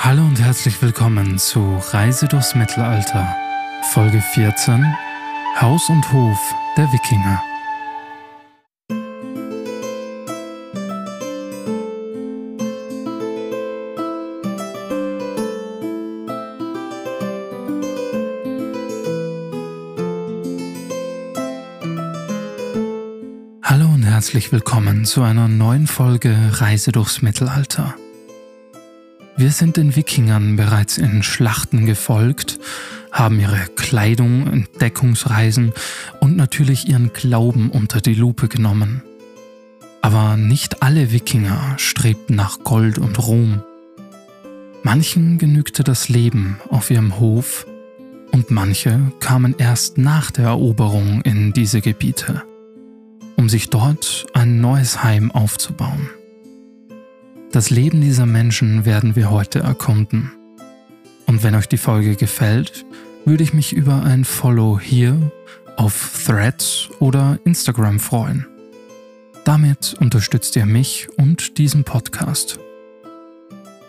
Hallo und herzlich willkommen zu Reise durchs Mittelalter, Folge 14 Haus und Hof der Wikinger. Hallo und herzlich willkommen zu einer neuen Folge Reise durchs Mittelalter. Wir sind den Wikingern bereits in Schlachten gefolgt, haben ihre Kleidung, Entdeckungsreisen und natürlich ihren Glauben unter die Lupe genommen. Aber nicht alle Wikinger strebten nach Gold und Ruhm. Manchen genügte das Leben auf ihrem Hof und manche kamen erst nach der Eroberung in diese Gebiete, um sich dort ein neues Heim aufzubauen. Das Leben dieser Menschen werden wir heute erkunden. Und wenn euch die Folge gefällt, würde ich mich über ein Follow hier auf Threads oder Instagram freuen. Damit unterstützt ihr mich und diesen Podcast.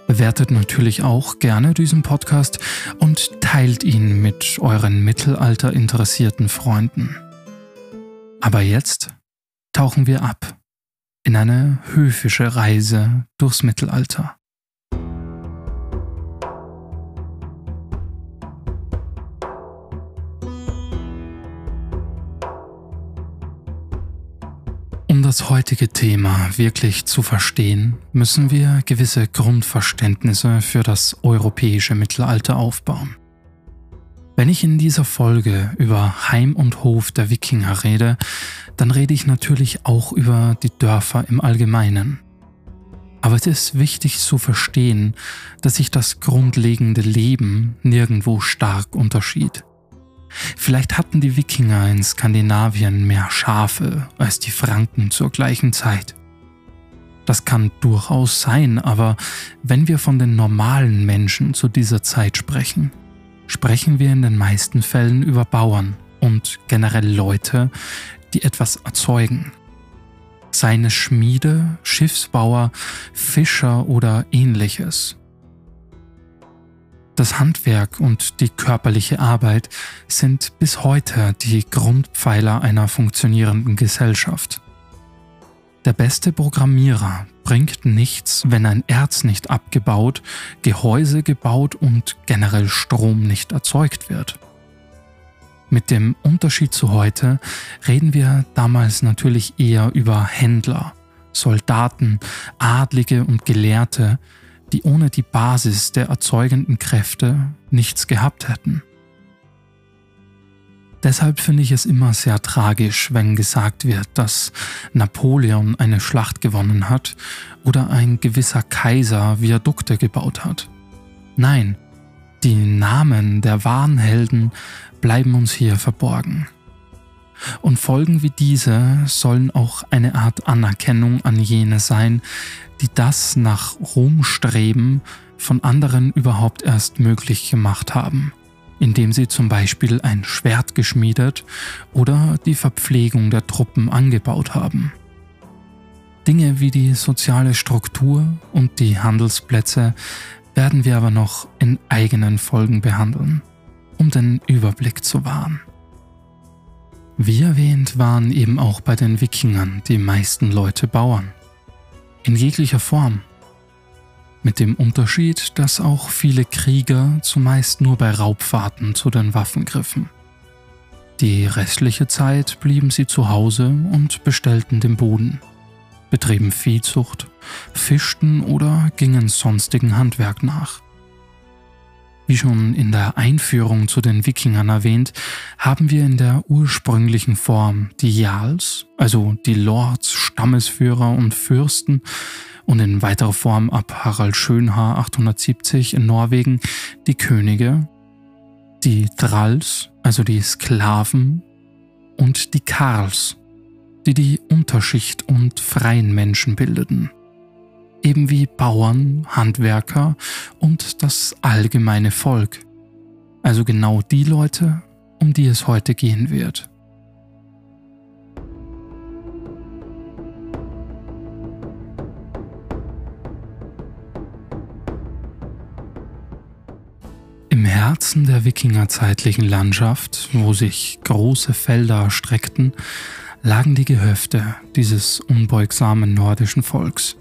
Bewertet natürlich auch gerne diesen Podcast und teilt ihn mit euren Mittelalter interessierten Freunden. Aber jetzt tauchen wir ab in eine höfische Reise durchs Mittelalter. Um das heutige Thema wirklich zu verstehen, müssen wir gewisse Grundverständnisse für das europäische Mittelalter aufbauen. Wenn ich in dieser Folge über Heim und Hof der Wikinger rede, dann rede ich natürlich auch über die Dörfer im Allgemeinen. Aber es ist wichtig zu verstehen, dass sich das grundlegende Leben nirgendwo stark unterschied. Vielleicht hatten die Wikinger in Skandinavien mehr Schafe als die Franken zur gleichen Zeit. Das kann durchaus sein, aber wenn wir von den normalen Menschen zu dieser Zeit sprechen, sprechen wir in den meisten Fällen über Bauern und generell Leute, die etwas erzeugen. Seine Schmiede, Schiffsbauer, Fischer oder ähnliches. Das Handwerk und die körperliche Arbeit sind bis heute die Grundpfeiler einer funktionierenden Gesellschaft. Der beste Programmierer bringt nichts, wenn ein Erz nicht abgebaut, Gehäuse gebaut und generell Strom nicht erzeugt wird. Mit dem Unterschied zu heute reden wir damals natürlich eher über Händler, Soldaten, Adlige und Gelehrte, die ohne die Basis der erzeugenden Kräfte nichts gehabt hätten. Deshalb finde ich es immer sehr tragisch, wenn gesagt wird, dass Napoleon eine Schlacht gewonnen hat oder ein gewisser Kaiser Viadukte gebaut hat. Nein, die Namen der wahren Helden bleiben uns hier verborgen. Und Folgen wie diese sollen auch eine Art Anerkennung an jene sein, die das nach Ruhm streben von anderen überhaupt erst möglich gemacht haben indem sie zum Beispiel ein Schwert geschmiedet oder die Verpflegung der Truppen angebaut haben. Dinge wie die soziale Struktur und die Handelsplätze werden wir aber noch in eigenen Folgen behandeln, um den Überblick zu wahren. Wie erwähnt waren eben auch bei den Wikingern die meisten Leute Bauern. In jeglicher Form, mit dem Unterschied, dass auch viele Krieger zumeist nur bei Raubfahrten zu den Waffen griffen. Die restliche Zeit blieben sie zu Hause und bestellten den Boden, betrieben Viehzucht, fischten oder gingen sonstigen Handwerk nach. Wie schon in der Einführung zu den Wikingern erwähnt, haben wir in der ursprünglichen Form die Jarls, also die Lords, Stammesführer und Fürsten, und in weiterer Form ab Harald Schönhaar 870 in Norwegen die Könige, die Thralls, also die Sklaven, und die Karls, die die Unterschicht und freien Menschen bildeten, eben wie Bauern, Handwerker und das allgemeine Volk, also genau die Leute, um die es heute gehen wird. Herzen der wikingerzeitlichen Landschaft, wo sich große Felder erstreckten, lagen die Gehöfte dieses unbeugsamen nordischen Volks.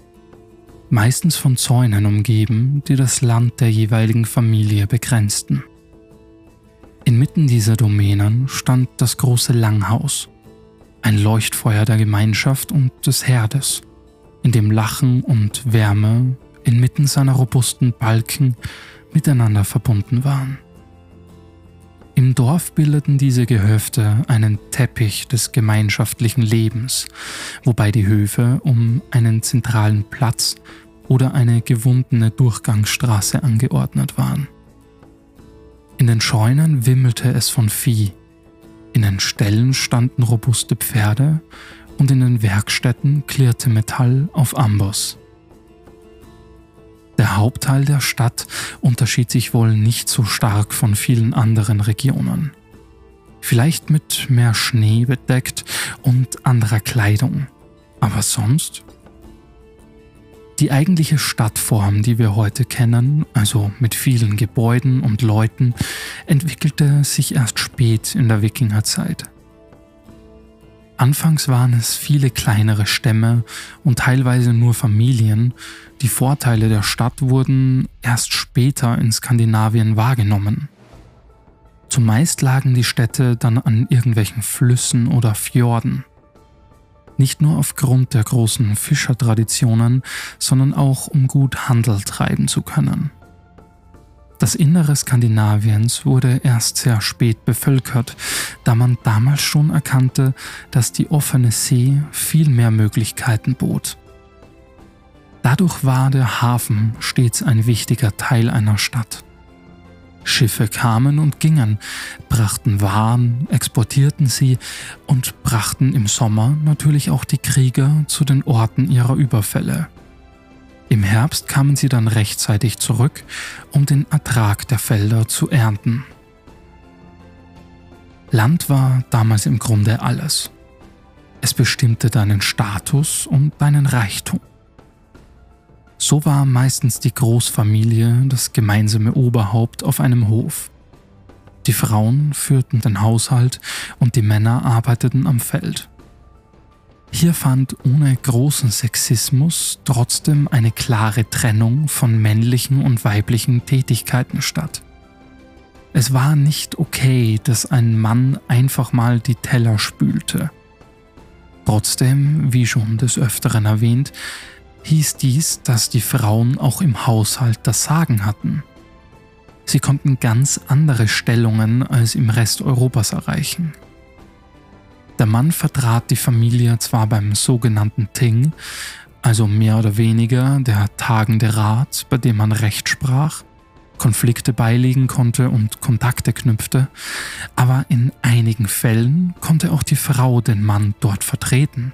Meistens von Zäunen umgeben, die das Land der jeweiligen Familie begrenzten. Inmitten dieser Domänen stand das große Langhaus, ein Leuchtfeuer der Gemeinschaft und des Herdes, in dem Lachen und Wärme inmitten seiner robusten Balken miteinander verbunden waren. Im Dorf bildeten diese Gehöfte einen Teppich des gemeinschaftlichen Lebens, wobei die Höfe um einen zentralen Platz oder eine gewundene Durchgangsstraße angeordnet waren. In den Scheunen wimmelte es von Vieh, in den Ställen standen robuste Pferde und in den Werkstätten klirrte Metall auf Amboss. Der Hauptteil der Stadt unterschied sich wohl nicht so stark von vielen anderen Regionen. Vielleicht mit mehr Schnee bedeckt und anderer Kleidung, aber sonst? Die eigentliche Stadtform, die wir heute kennen, also mit vielen Gebäuden und Leuten, entwickelte sich erst spät in der Wikingerzeit. Anfangs waren es viele kleinere Stämme und teilweise nur Familien. Die Vorteile der Stadt wurden erst später in Skandinavien wahrgenommen. Zumeist lagen die Städte dann an irgendwelchen Flüssen oder Fjorden. Nicht nur aufgrund der großen Fischertraditionen, sondern auch um gut Handel treiben zu können. Das Innere Skandinaviens wurde erst sehr spät bevölkert, da man damals schon erkannte, dass die offene See viel mehr Möglichkeiten bot. Dadurch war der Hafen stets ein wichtiger Teil einer Stadt. Schiffe kamen und gingen, brachten Waren, exportierten sie und brachten im Sommer natürlich auch die Krieger zu den Orten ihrer Überfälle. Im Herbst kamen sie dann rechtzeitig zurück, um den Ertrag der Felder zu ernten. Land war damals im Grunde alles. Es bestimmte deinen Status und deinen Reichtum. So war meistens die Großfamilie das gemeinsame Oberhaupt auf einem Hof. Die Frauen führten den Haushalt und die Männer arbeiteten am Feld. Hier fand ohne großen Sexismus trotzdem eine klare Trennung von männlichen und weiblichen Tätigkeiten statt. Es war nicht okay, dass ein Mann einfach mal die Teller spülte. Trotzdem, wie schon des Öfteren erwähnt, hieß dies, dass die Frauen auch im Haushalt das Sagen hatten. Sie konnten ganz andere Stellungen als im Rest Europas erreichen. Der Mann vertrat die Familie zwar beim sogenannten Ting, also mehr oder weniger der tagende Rat, bei dem man Recht sprach, Konflikte beilegen konnte und Kontakte knüpfte, aber in einigen Fällen konnte auch die Frau den Mann dort vertreten,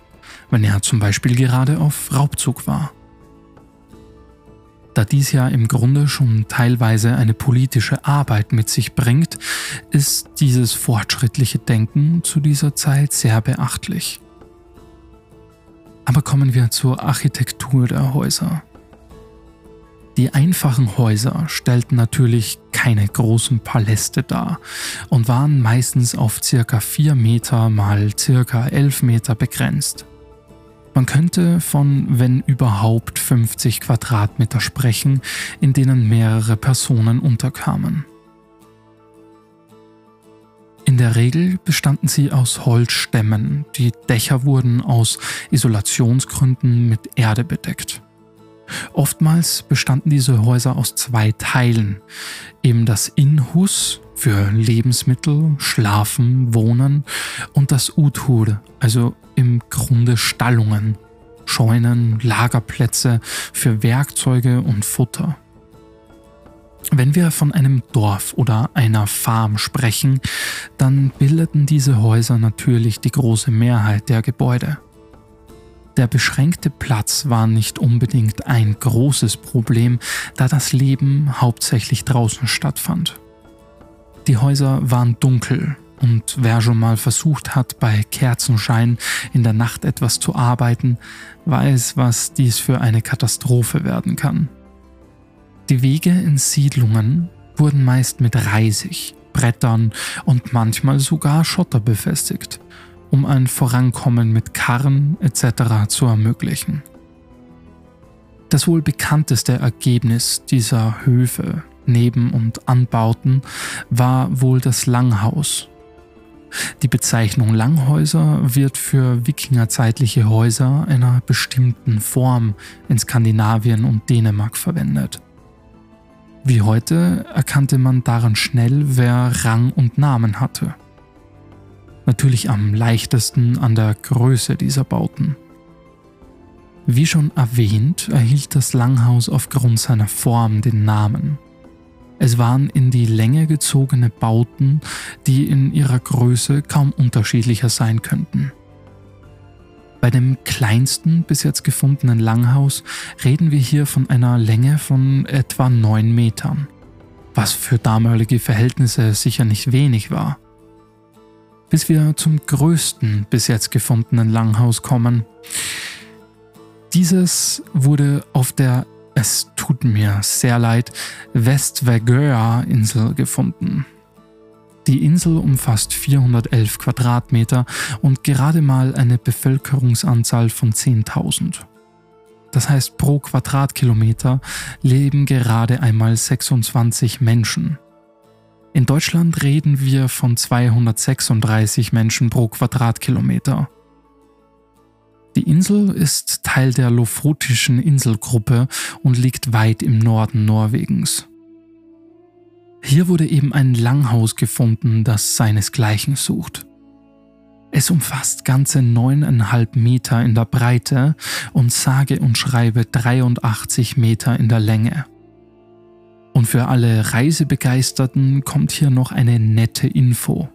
wenn er zum Beispiel gerade auf Raubzug war. Da dies ja im Grunde schon teilweise eine politische Arbeit mit sich bringt, ist dieses fortschrittliche Denken zu dieser Zeit sehr beachtlich. Aber kommen wir zur Architektur der Häuser. Die einfachen Häuser stellten natürlich keine großen Paläste dar und waren meistens auf circa 4 Meter mal circa 11 Meter begrenzt. Man könnte von, wenn überhaupt, 50 Quadratmeter sprechen, in denen mehrere Personen unterkamen. In der Regel bestanden sie aus Holzstämmen, die Dächer wurden aus Isolationsgründen mit Erde bedeckt. Oftmals bestanden diese Häuser aus zwei Teilen, eben das Inhus für Lebensmittel, Schlafen, Wohnen und das Uthur, also im Grunde Stallungen, Scheunen, Lagerplätze für Werkzeuge und Futter. Wenn wir von einem Dorf oder einer Farm sprechen, dann bildeten diese Häuser natürlich die große Mehrheit der Gebäude. Der beschränkte Platz war nicht unbedingt ein großes Problem, da das Leben hauptsächlich draußen stattfand. Die Häuser waren dunkel und wer schon mal versucht hat, bei Kerzenschein in der Nacht etwas zu arbeiten, weiß, was dies für eine Katastrophe werden kann. Die Wege in Siedlungen, wurden meist mit Reisig, Brettern und manchmal sogar Schotter befestigt, um ein Vorankommen mit Karren etc. zu ermöglichen. Das wohl bekannteste Ergebnis dieser Höfe, Neben- und Anbauten war wohl das Langhaus. Die Bezeichnung Langhäuser wird für wikingerzeitliche Häuser einer bestimmten Form in Skandinavien und Dänemark verwendet. Wie heute erkannte man daran schnell, wer Rang und Namen hatte. Natürlich am leichtesten an der Größe dieser Bauten. Wie schon erwähnt, erhielt das Langhaus aufgrund seiner Form den Namen. Es waren in die Länge gezogene Bauten, die in ihrer Größe kaum unterschiedlicher sein könnten. Bei dem kleinsten bis jetzt gefundenen Langhaus reden wir hier von einer Länge von etwa 9 Metern, was für damalige Verhältnisse sicher nicht wenig war. Bis wir zum größten bis jetzt gefundenen Langhaus kommen. Dieses wurde auf der es tut mir sehr leid, Westvergöa-Insel gefunden. Die Insel umfasst 411 Quadratmeter und gerade mal eine Bevölkerungsanzahl von 10.000. Das heißt, pro Quadratkilometer leben gerade einmal 26 Menschen. In Deutschland reden wir von 236 Menschen pro Quadratkilometer. Die Insel ist Teil der Lofotischen Inselgruppe und liegt weit im Norden Norwegens. Hier wurde eben ein Langhaus gefunden, das seinesgleichen sucht. Es umfasst ganze neuneinhalb Meter in der Breite und sage und schreibe 83 Meter in der Länge. Und für alle Reisebegeisterten kommt hier noch eine nette Info.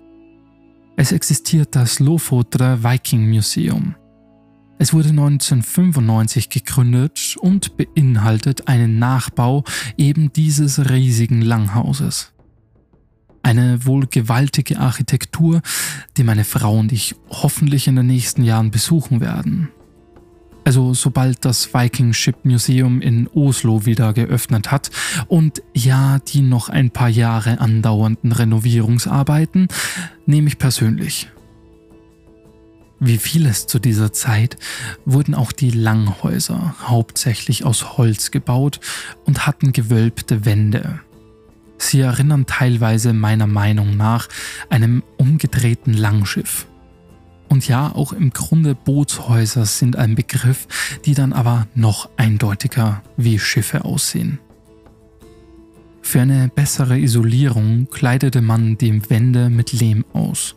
Es existiert das Lofotre Viking Museum. Es wurde 1995 gegründet und beinhaltet einen Nachbau eben dieses riesigen Langhauses. Eine wohl gewaltige Architektur, die meine Frau und ich hoffentlich in den nächsten Jahren besuchen werden. Also sobald das Viking Ship Museum in Oslo wieder geöffnet hat und ja, die noch ein paar Jahre andauernden Renovierungsarbeiten nehme ich persönlich. Wie vieles zu dieser Zeit wurden auch die Langhäuser hauptsächlich aus Holz gebaut und hatten gewölbte Wände. Sie erinnern teilweise meiner Meinung nach einem umgedrehten Langschiff. Und ja, auch im Grunde Bootshäuser sind ein Begriff, die dann aber noch eindeutiger wie Schiffe aussehen. Für eine bessere Isolierung kleidete man die Wände mit Lehm aus.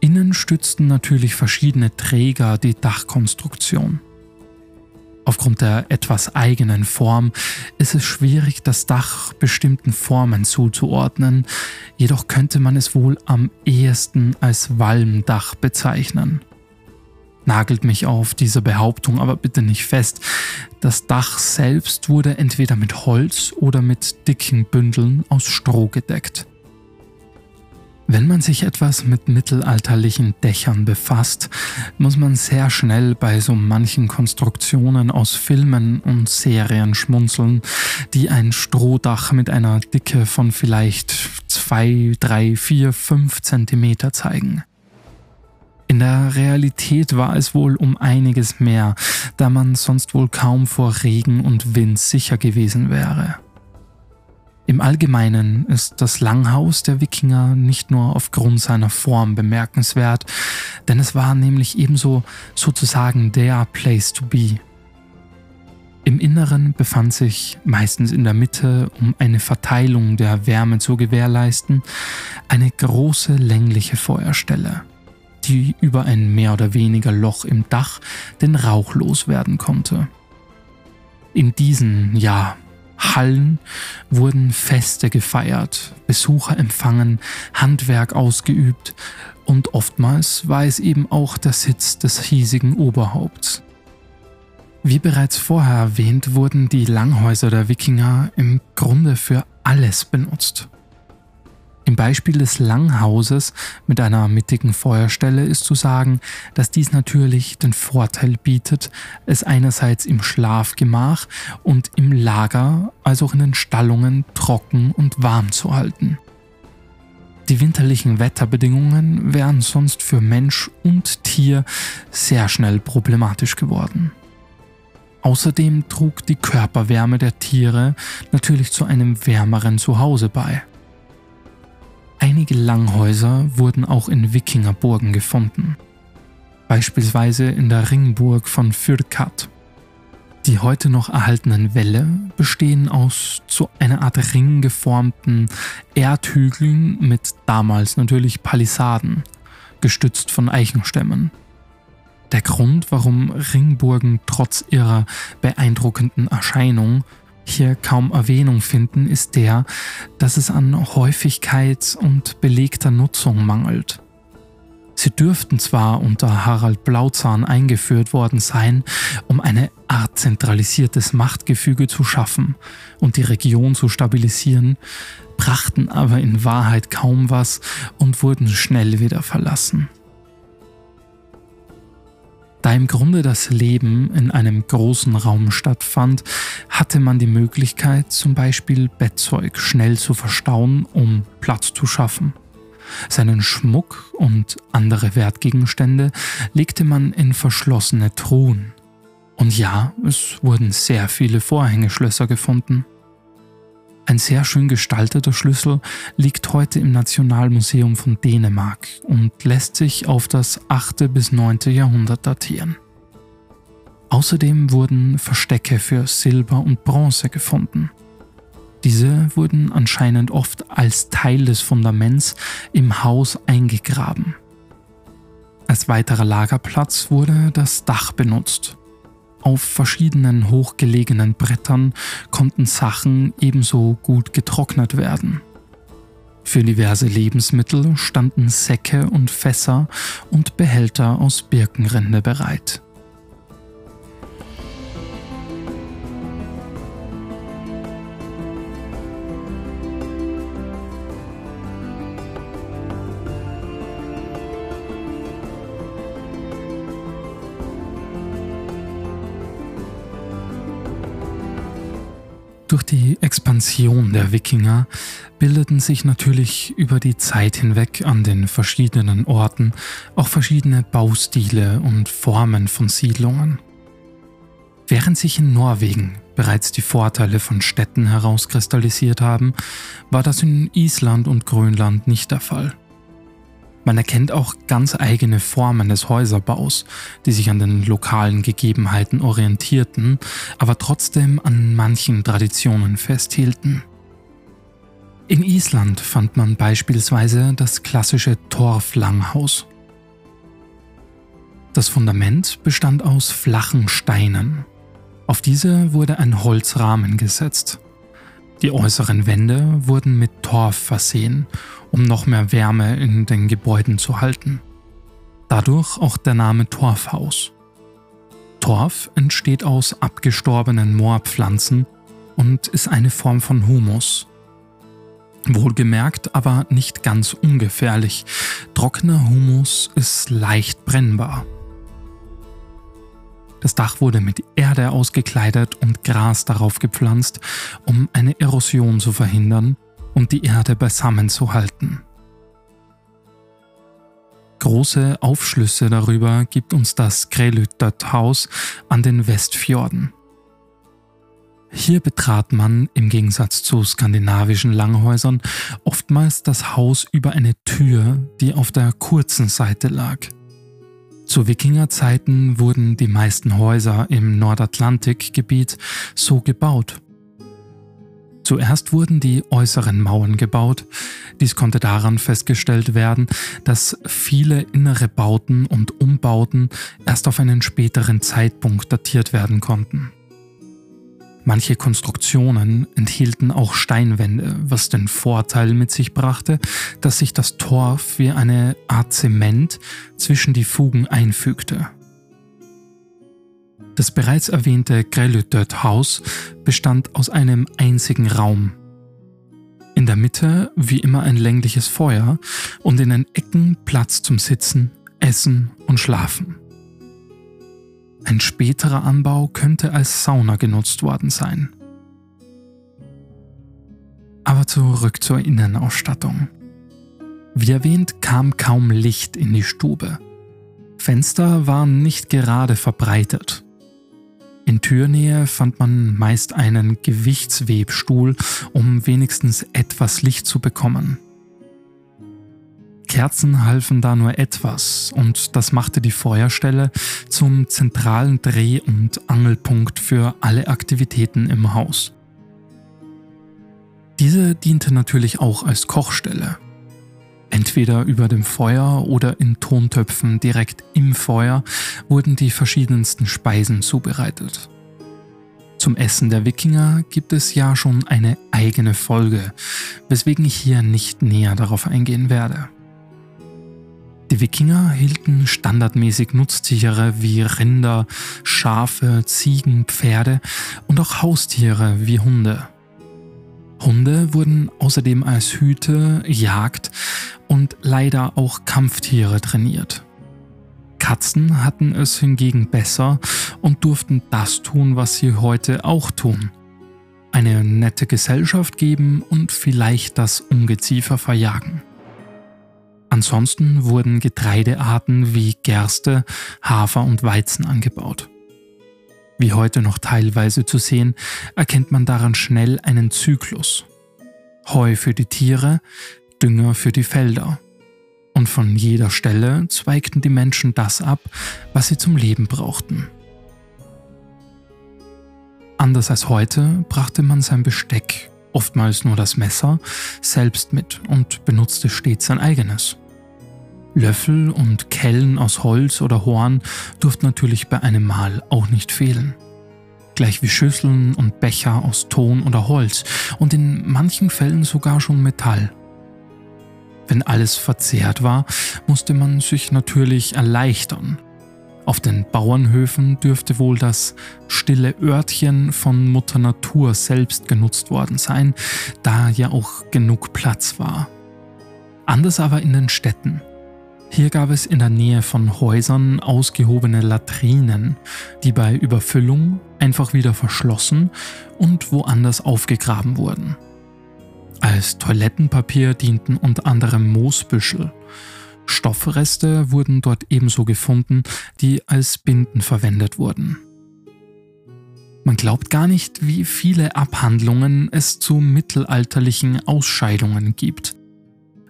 Innen stützten natürlich verschiedene Träger die Dachkonstruktion. Aufgrund der etwas eigenen Form ist es schwierig, das Dach bestimmten Formen zuzuordnen, jedoch könnte man es wohl am ehesten als Walmdach bezeichnen. Nagelt mich auf diese Behauptung aber bitte nicht fest. Das Dach selbst wurde entweder mit Holz oder mit dicken Bündeln aus Stroh gedeckt. Wenn man sich etwas mit mittelalterlichen Dächern befasst, muss man sehr schnell bei so manchen Konstruktionen aus Filmen und Serien schmunzeln, die ein Strohdach mit einer Dicke von vielleicht 2, 3, 4, 5 Zentimeter zeigen. In der Realität war es wohl um einiges mehr, da man sonst wohl kaum vor Regen und Wind sicher gewesen wäre. Im Allgemeinen ist das Langhaus der Wikinger nicht nur aufgrund seiner Form bemerkenswert, denn es war nämlich ebenso sozusagen der Place to be. Im Inneren befand sich, meistens in der Mitte, um eine Verteilung der Wärme zu gewährleisten, eine große längliche Feuerstelle, die über ein mehr oder weniger Loch im Dach den Rauch loswerden konnte. In diesen, ja, Hallen wurden Feste gefeiert, Besucher empfangen, Handwerk ausgeübt und oftmals war es eben auch der Sitz des hiesigen Oberhaupts. Wie bereits vorher erwähnt, wurden die Langhäuser der Wikinger im Grunde für alles benutzt. Im Beispiel des Langhauses mit einer mittigen Feuerstelle ist zu sagen, dass dies natürlich den Vorteil bietet, es einerseits im Schlafgemach und im Lager als auch in den Stallungen trocken und warm zu halten. Die winterlichen Wetterbedingungen wären sonst für Mensch und Tier sehr schnell problematisch geworden. Außerdem trug die Körperwärme der Tiere natürlich zu einem wärmeren Zuhause bei. Einige Langhäuser wurden auch in Wikingerburgen gefunden, beispielsweise in der Ringburg von Fürkat. Die heute noch erhaltenen Wälle bestehen aus zu einer Art Ring geformten Erdhügeln mit damals natürlich Palisaden, gestützt von Eichenstämmen. Der Grund, warum Ringburgen trotz ihrer beeindruckenden Erscheinung hier kaum Erwähnung finden, ist der, dass es an Häufigkeit und belegter Nutzung mangelt. Sie dürften zwar unter Harald Blauzahn eingeführt worden sein, um eine Art zentralisiertes Machtgefüge zu schaffen und die Region zu stabilisieren, brachten aber in Wahrheit kaum was und wurden schnell wieder verlassen. Da im Grunde das Leben in einem großen Raum stattfand, hatte man die Möglichkeit, zum Beispiel Bettzeug schnell zu verstauen, um Platz zu schaffen. Seinen Schmuck und andere Wertgegenstände legte man in verschlossene Truhen. Und ja, es wurden sehr viele Vorhängeschlösser gefunden. Ein sehr schön gestalteter Schlüssel liegt heute im Nationalmuseum von Dänemark und lässt sich auf das 8. bis 9. Jahrhundert datieren. Außerdem wurden Verstecke für Silber und Bronze gefunden. Diese wurden anscheinend oft als Teil des Fundaments im Haus eingegraben. Als weiterer Lagerplatz wurde das Dach benutzt. Auf verschiedenen hochgelegenen Brettern konnten Sachen ebenso gut getrocknet werden. Für diverse Lebensmittel standen Säcke und Fässer und Behälter aus Birkenrinde bereit. Durch die Expansion der Wikinger bildeten sich natürlich über die Zeit hinweg an den verschiedenen Orten auch verschiedene Baustile und Formen von Siedlungen. Während sich in Norwegen bereits die Vorteile von Städten herauskristallisiert haben, war das in Island und Grönland nicht der Fall. Man erkennt auch ganz eigene Formen des Häuserbaus, die sich an den lokalen Gegebenheiten orientierten, aber trotzdem an manchen Traditionen festhielten. In Island fand man beispielsweise das klassische Torflanghaus. Das Fundament bestand aus flachen Steinen. Auf diese wurde ein Holzrahmen gesetzt. Die äußeren Wände wurden mit Torf versehen um noch mehr Wärme in den Gebäuden zu halten. Dadurch auch der Name Torfhaus. Torf entsteht aus abgestorbenen Moorpflanzen und ist eine Form von Humus. Wohlgemerkt, aber nicht ganz ungefährlich. Trockener Humus ist leicht brennbar. Das Dach wurde mit Erde ausgekleidet und Gras darauf gepflanzt, um eine Erosion zu verhindern um die Erde beisammen zu halten. Große Aufschlüsse darüber gibt uns das Grelüttert-Haus an den Westfjorden. Hier betrat man im Gegensatz zu skandinavischen Langhäusern oftmals das Haus über eine Tür, die auf der kurzen Seite lag. Zu Wikingerzeiten wurden die meisten Häuser im Nordatlantikgebiet so gebaut. Zuerst wurden die äußeren Mauern gebaut. Dies konnte daran festgestellt werden, dass viele innere Bauten und Umbauten erst auf einen späteren Zeitpunkt datiert werden konnten. Manche Konstruktionen enthielten auch Steinwände, was den Vorteil mit sich brachte, dass sich das Torf wie eine Art Zement zwischen die Fugen einfügte. Das bereits erwähnte Grelütert Haus bestand aus einem einzigen Raum. In der Mitte wie immer ein längliches Feuer und in den Ecken Platz zum Sitzen, Essen und Schlafen. Ein späterer Anbau könnte als Sauna genutzt worden sein. Aber zurück zur Innenausstattung. Wie erwähnt kam kaum Licht in die Stube. Fenster waren nicht gerade verbreitet. In Türnähe fand man meist einen Gewichtswebstuhl, um wenigstens etwas Licht zu bekommen. Kerzen halfen da nur etwas und das machte die Feuerstelle zum zentralen Dreh- und Angelpunkt für alle Aktivitäten im Haus. Diese diente natürlich auch als Kochstelle. Entweder über dem Feuer oder in Tontöpfen direkt im Feuer wurden die verschiedensten Speisen zubereitet. Zum Essen der Wikinger gibt es ja schon eine eigene Folge, weswegen ich hier nicht näher darauf eingehen werde. Die Wikinger hielten standardmäßig Nutztiere wie Rinder, Schafe, Ziegen, Pferde und auch Haustiere wie Hunde. Hunde wurden außerdem als Hüte, Jagd und leider auch Kampftiere trainiert. Katzen hatten es hingegen besser und durften das tun, was sie heute auch tun. Eine nette Gesellschaft geben und vielleicht das Ungeziefer verjagen. Ansonsten wurden Getreidearten wie Gerste, Hafer und Weizen angebaut. Wie heute noch teilweise zu sehen, erkennt man daran schnell einen Zyklus. Heu für die Tiere, Dünger für die Felder. Und von jeder Stelle zweigten die Menschen das ab, was sie zum Leben brauchten. Anders als heute brachte man sein Besteck, oftmals nur das Messer, selbst mit und benutzte stets sein eigenes. Löffel und Kellen aus Holz oder Horn durften natürlich bei einem Mahl auch nicht fehlen. Gleich wie Schüsseln und Becher aus Ton oder Holz und in manchen Fällen sogar schon Metall. Wenn alles verzehrt war, musste man sich natürlich erleichtern. Auf den Bauernhöfen dürfte wohl das stille Örtchen von Mutter Natur selbst genutzt worden sein, da ja auch genug Platz war. Anders aber in den Städten. Hier gab es in der Nähe von Häusern ausgehobene Latrinen, die bei Überfüllung einfach wieder verschlossen und woanders aufgegraben wurden. Als Toilettenpapier dienten unter anderem Moosbüschel. Stoffreste wurden dort ebenso gefunden, die als Binden verwendet wurden. Man glaubt gar nicht, wie viele Abhandlungen es zu mittelalterlichen Ausscheidungen gibt.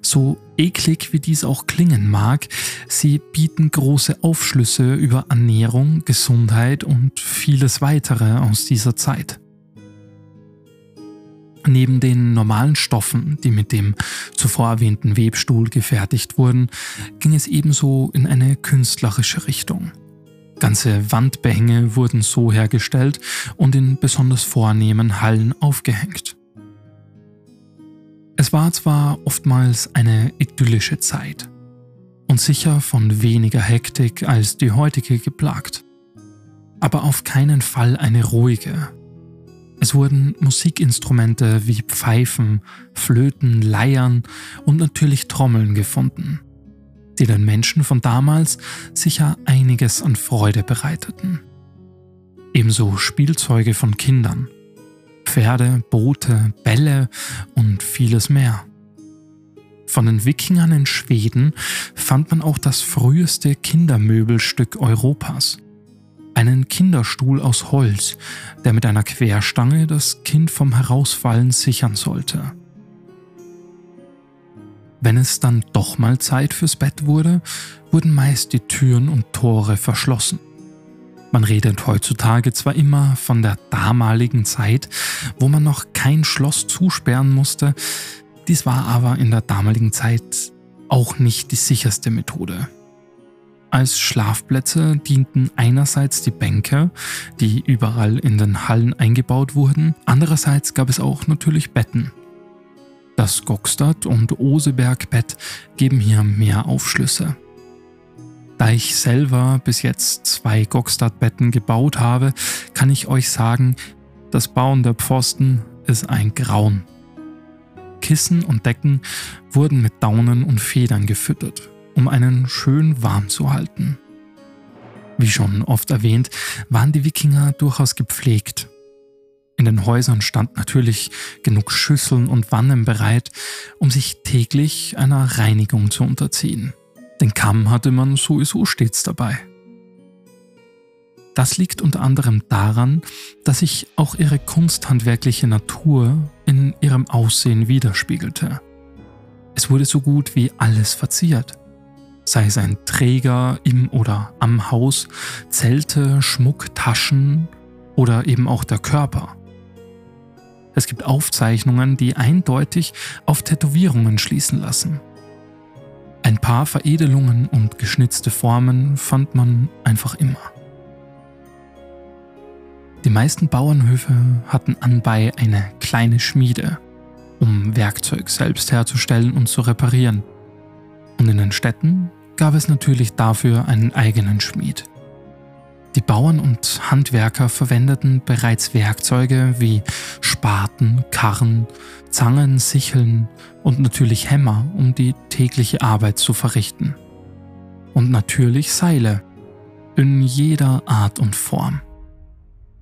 So eklig wie dies auch klingen mag, sie bieten große Aufschlüsse über Ernährung, Gesundheit und vieles weitere aus dieser Zeit. Neben den normalen Stoffen, die mit dem zuvor erwähnten Webstuhl gefertigt wurden, ging es ebenso in eine künstlerische Richtung. Ganze Wandbehänge wurden so hergestellt und in besonders vornehmen Hallen aufgehängt. Es war zwar oftmals eine idyllische Zeit und sicher von weniger Hektik als die heutige geplagt, aber auf keinen Fall eine ruhige. Es wurden Musikinstrumente wie Pfeifen, Flöten, Leiern und natürlich Trommeln gefunden, die den Menschen von damals sicher einiges an Freude bereiteten. Ebenso Spielzeuge von Kindern – Pferde, Boote, Bälle und vieles mehr. Von den Wikingern in Schweden fand man auch das früheste Kindermöbelstück Europas. Einen Kinderstuhl aus Holz, der mit einer Querstange das Kind vom Herausfallen sichern sollte. Wenn es dann doch mal Zeit fürs Bett wurde, wurden meist die Türen und Tore verschlossen. Man redet heutzutage zwar immer von der damaligen Zeit, wo man noch kein Schloss zusperren musste, dies war aber in der damaligen Zeit auch nicht die sicherste Methode. Als Schlafplätze dienten einerseits die Bänke, die überall in den Hallen eingebaut wurden, andererseits gab es auch natürlich Betten. Das Gokstad- und Oseberg-Bett geben hier mehr Aufschlüsse. Da ich selber bis jetzt zwei Gokstad-Betten gebaut habe, kann ich euch sagen, das Bauen der Pfosten ist ein Grauen. Kissen und Decken wurden mit Daunen und Federn gefüttert, um einen schön warm zu halten. Wie schon oft erwähnt, waren die Wikinger durchaus gepflegt. In den Häusern stand natürlich genug Schüsseln und Wannen bereit, um sich täglich einer Reinigung zu unterziehen. Den Kamm hatte man sowieso stets dabei. Das liegt unter anderem daran, dass sich auch ihre kunsthandwerkliche Natur in ihrem Aussehen widerspiegelte. Es wurde so gut wie alles verziert sei es ein Träger im oder am Haus, Zelte, Schmuck, Taschen oder eben auch der Körper. Es gibt Aufzeichnungen, die eindeutig auf Tätowierungen schließen lassen. Ein paar Veredelungen und geschnitzte Formen fand man einfach immer. Die meisten Bauernhöfe hatten anbei eine kleine Schmiede, um Werkzeug selbst herzustellen und zu reparieren. Und in den Städten gab es natürlich dafür einen eigenen Schmied. Die Bauern und Handwerker verwendeten bereits Werkzeuge wie Spaten, Karren, Zangen, Sicheln und natürlich Hämmer, um die tägliche Arbeit zu verrichten. Und natürlich Seile, in jeder Art und Form.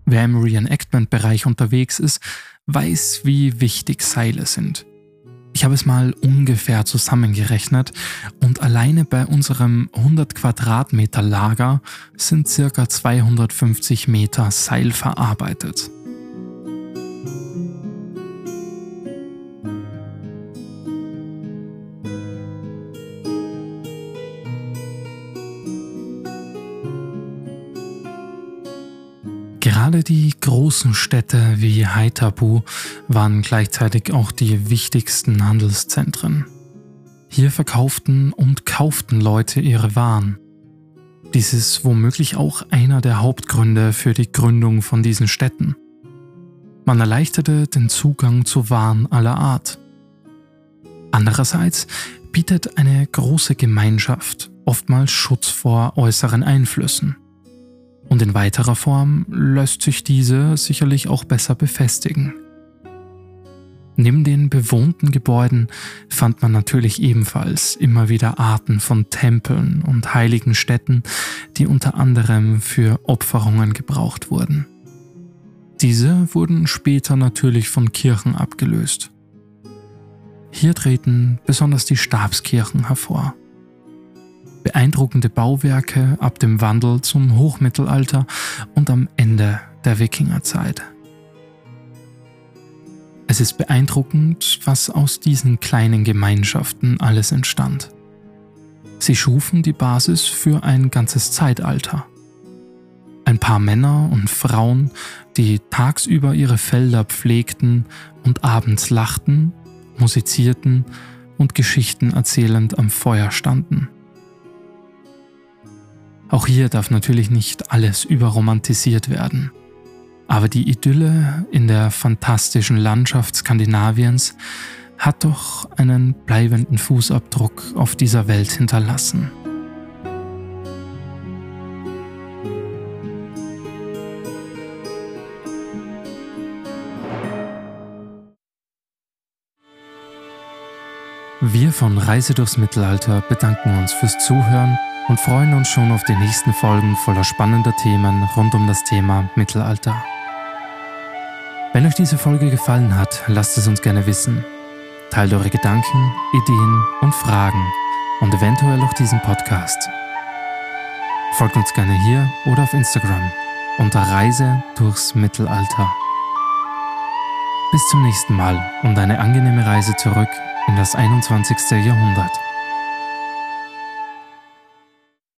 Wer im Reenactment-Bereich unterwegs ist, weiß, wie wichtig Seile sind. Ich habe es mal ungefähr zusammengerechnet und alleine bei unserem 100 Quadratmeter Lager sind circa 250 Meter Seil verarbeitet. Gerade die großen Städte wie Haithabu waren gleichzeitig auch die wichtigsten Handelszentren. Hier verkauften und kauften Leute ihre Waren. Dies ist womöglich auch einer der Hauptgründe für die Gründung von diesen Städten. Man erleichterte den Zugang zu Waren aller Art. Andererseits bietet eine große Gemeinschaft oftmals Schutz vor äußeren Einflüssen und in weiterer Form lässt sich diese sicherlich auch besser befestigen. Neben den bewohnten Gebäuden fand man natürlich ebenfalls immer wieder Arten von Tempeln und heiligen Städten, die unter anderem für Opferungen gebraucht wurden. Diese wurden später natürlich von Kirchen abgelöst. Hier treten besonders die Stabskirchen hervor beeindruckende Bauwerke ab dem Wandel zum Hochmittelalter und am Ende der Wikingerzeit. Es ist beeindruckend, was aus diesen kleinen Gemeinschaften alles entstand. Sie schufen die Basis für ein ganzes Zeitalter. Ein paar Männer und Frauen, die tagsüber ihre Felder pflegten und abends lachten, musizierten und Geschichten erzählend am Feuer standen. Auch hier darf natürlich nicht alles überromantisiert werden. Aber die Idylle in der fantastischen Landschaft Skandinaviens hat doch einen bleibenden Fußabdruck auf dieser Welt hinterlassen. Wir von Reise durchs Mittelalter bedanken uns fürs Zuhören und freuen uns schon auf die nächsten Folgen voller spannender Themen rund um das Thema Mittelalter. Wenn euch diese Folge gefallen hat, lasst es uns gerne wissen. Teilt eure Gedanken, Ideen und Fragen und eventuell auch diesen Podcast. Folgt uns gerne hier oder auf Instagram unter Reise durchs Mittelalter. Bis zum nächsten Mal und eine angenehme Reise zurück in das 21. Jahrhundert.